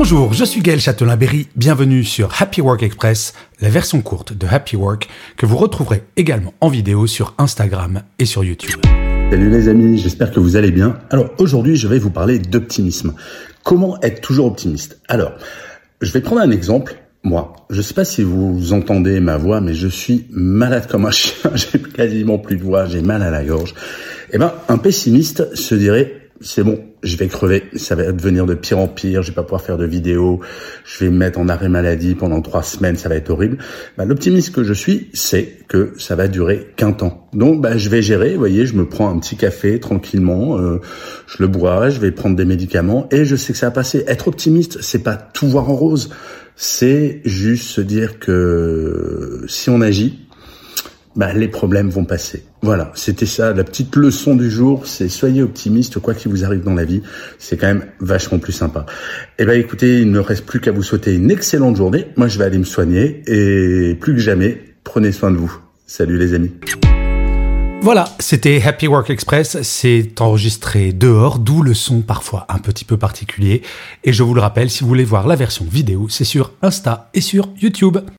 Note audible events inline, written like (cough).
Bonjour, je suis Gaël Châtelain-Berry, bienvenue sur Happy Work Express, la version courte de Happy Work que vous retrouverez également en vidéo sur Instagram et sur YouTube. Salut les amis, j'espère que vous allez bien. Alors aujourd'hui je vais vous parler d'optimisme. Comment être toujours optimiste? Alors, je vais prendre un exemple. Moi, je sais pas si vous entendez ma voix, mais je suis malade comme un (laughs) chien. J'ai quasiment plus de voix, j'ai mal à la gorge. Eh ben, un pessimiste se dirait c'est bon, je vais crever, ça va devenir de pire en pire, je vais pas pouvoir faire de vidéos, je vais me mettre en arrêt maladie pendant trois semaines, ça va être horrible. Bah, L'optimiste que je suis, c'est que ça va durer qu'un temps. Donc bah, je vais gérer, vous voyez, je me prends un petit café tranquillement, euh, je le bois, je vais prendre des médicaments et je sais que ça va passer. Être optimiste, c'est pas tout voir en rose, c'est juste se dire que si on agit, bah, les problèmes vont passer. Voilà, c'était ça, la petite leçon du jour, c'est soyez optimiste, quoi qu'il vous arrive dans la vie, c'est quand même vachement plus sympa. Eh ben écoutez, il ne reste plus qu'à vous souhaiter une excellente journée. Moi, je vais aller me soigner et plus que jamais, prenez soin de vous. Salut les amis. Voilà, c'était Happy Work Express, c'est enregistré dehors, d'où le son parfois un petit peu particulier. Et je vous le rappelle, si vous voulez voir la version vidéo, c'est sur Insta et sur YouTube.